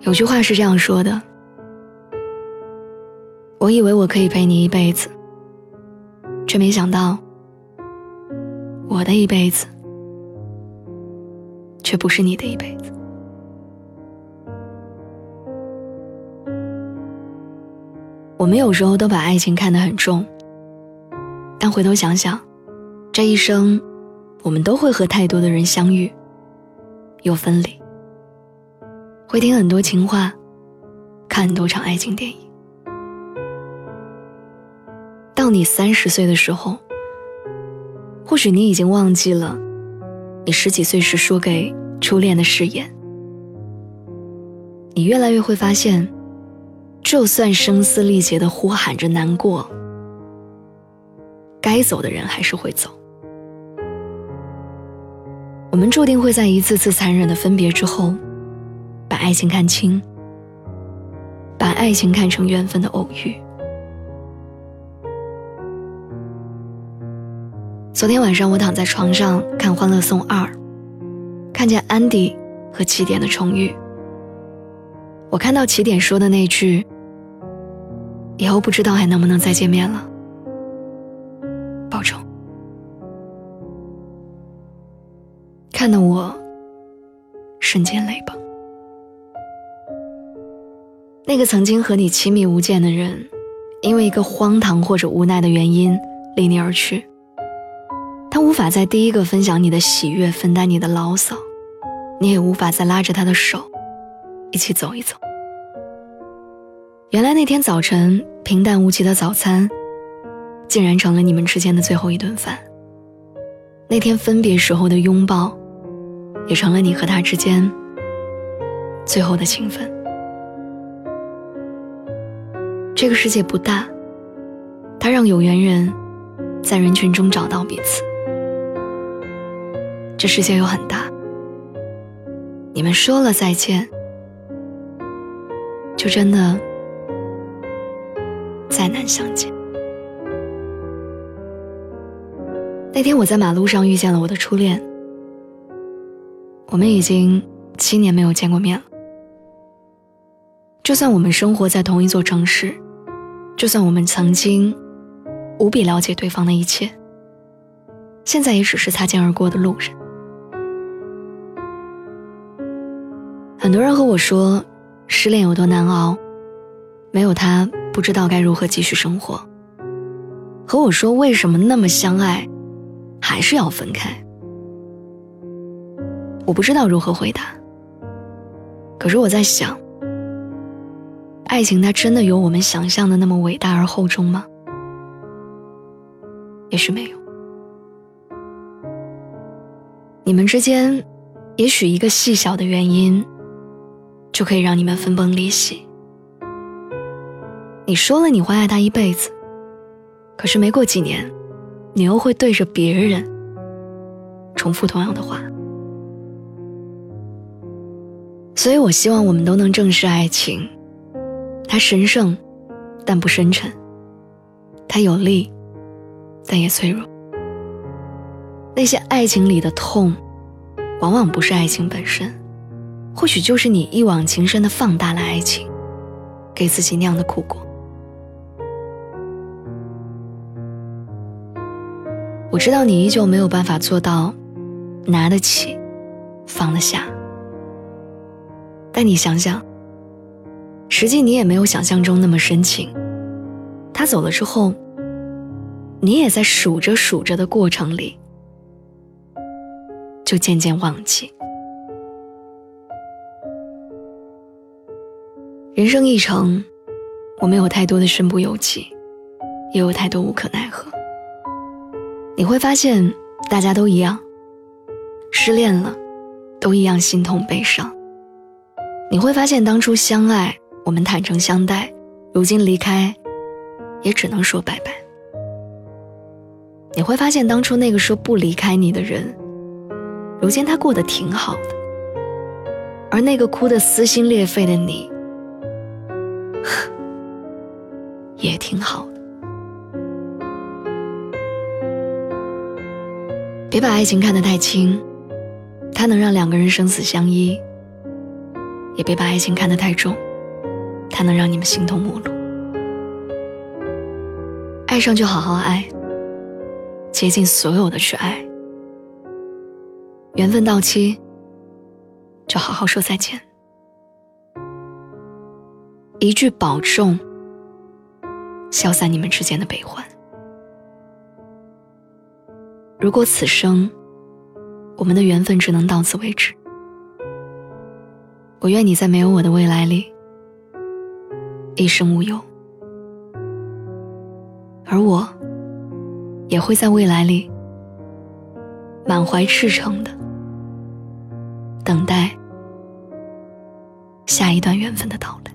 有句话是这样说的：“我以为我可以陪你一辈子，却没想到，我的一辈子，却不是你的一辈子。”我们有时候都把爱情看得很重，但回头想想，这一生，我们都会和太多的人相遇，又分离。会听很多情话，看很多场爱情电影。到你三十岁的时候，或许你已经忘记了你十几岁时说给初恋的誓言。你越来越会发现，就算声嘶力竭的呼喊着难过，该走的人还是会走。我们注定会在一次次残忍的分别之后。把爱情看清，把爱情看成缘分的偶遇。昨天晚上我躺在床上看《欢乐颂二》，看见安迪和起点的重遇。我看到起点说的那句：“以后不知道还能不能再见面了。”那个曾经和你亲密无间的人，因为一个荒唐或者无奈的原因离你而去。他无法在第一个分享你的喜悦，分担你的牢骚，你也无法再拉着他的手，一起走一走。原来那天早晨平淡无奇的早餐，竟然成了你们之间的最后一顿饭。那天分别时候的拥抱，也成了你和他之间最后的情分。这个世界不大，它让有缘人在人群中找到彼此。这世界又很大，你们说了再见，就真的再难相见。那天我在马路上遇见了我的初恋，我们已经七年没有见过面了。就算我们生活在同一座城市。就算我们曾经无比了解对方的一切，现在也只是擦肩而过的路人。很多人和我说，失恋有多难熬，没有他不知道该如何继续生活。和我说为什么那么相爱，还是要分开。我不知道如何回答。可是我在想。爱情它真的有我们想象的那么伟大而厚重吗？也许没有。你们之间，也许一个细小的原因，就可以让你们分崩离析。你说了你会爱他一辈子，可是没过几年，你又会对着别人重复同样的话。所以我希望我们都能正视爱情。它神圣，但不深沉；它有力，但也脆弱。那些爱情里的痛，往往不是爱情本身，或许就是你一往情深的放大了爱情，给自己酿的苦果。我知道你依旧没有办法做到拿得起，放得下，但你想想。实际你也没有想象中那么深情。他走了之后，你也在数着数着的过程里，就渐渐忘记。人生一程，我没有太多的身不由己，也有太多无可奈何。你会发现，大家都一样，失恋了，都一样心痛悲伤。你会发现，当初相爱，我们坦诚相待，如今离开，也只能说拜拜。你会发现，当初那个说不离开你的人，如今他过得挺好的，而那个哭得撕心裂肺的你，也挺好的。别把爱情看得太轻，它能让两个人生死相依；也别把爱情看得太重，才能让你们形同陌路。爱上就好好爱。竭尽所有的去爱，缘分到期，就好好说再见。一句保重，消散你们之间的悲欢。如果此生我们的缘分只能到此为止，我愿你在没有我的未来里一生无忧，而我。也会在未来里满怀赤诚的等待下一段缘分的到来。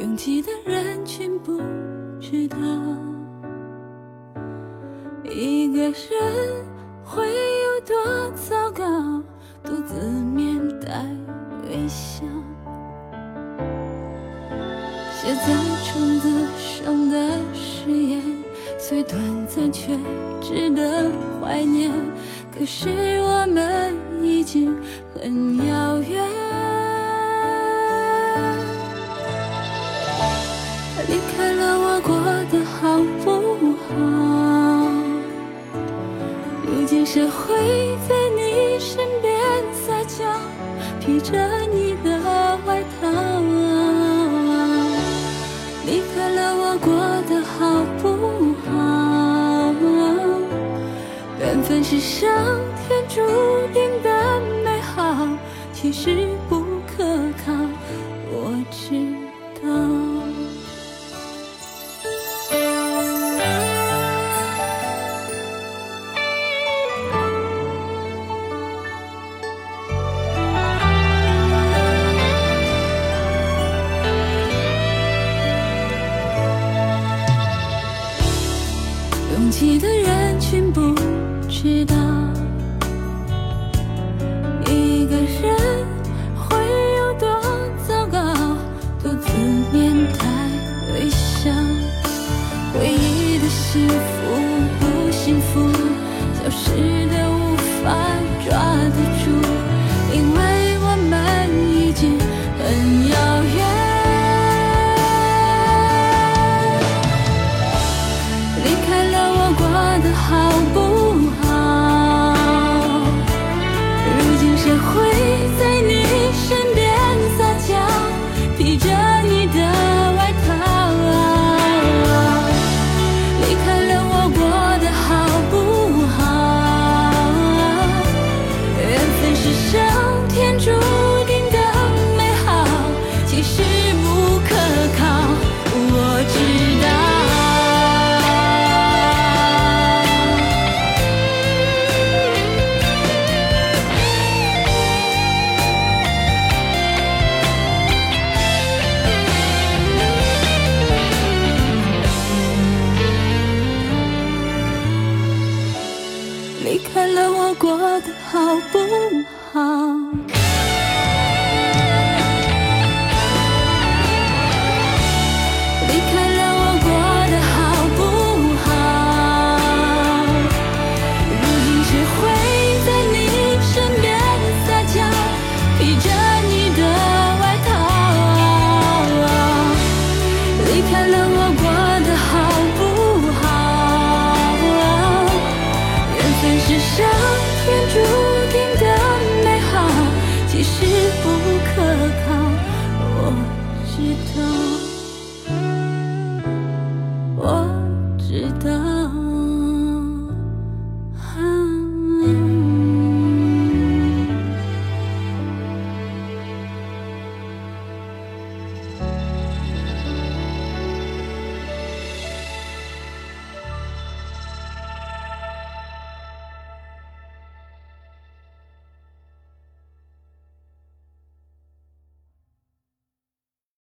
拥挤的人群不知道，一个人会有多糟糕，独自面带微笑。写在窗子上的誓言，虽短暂却值得怀念。可是我们已经很遥远。谁会在你身边撒娇，披着你的外套？离开了，我过得好不好？缘分是上天注定的美好，其实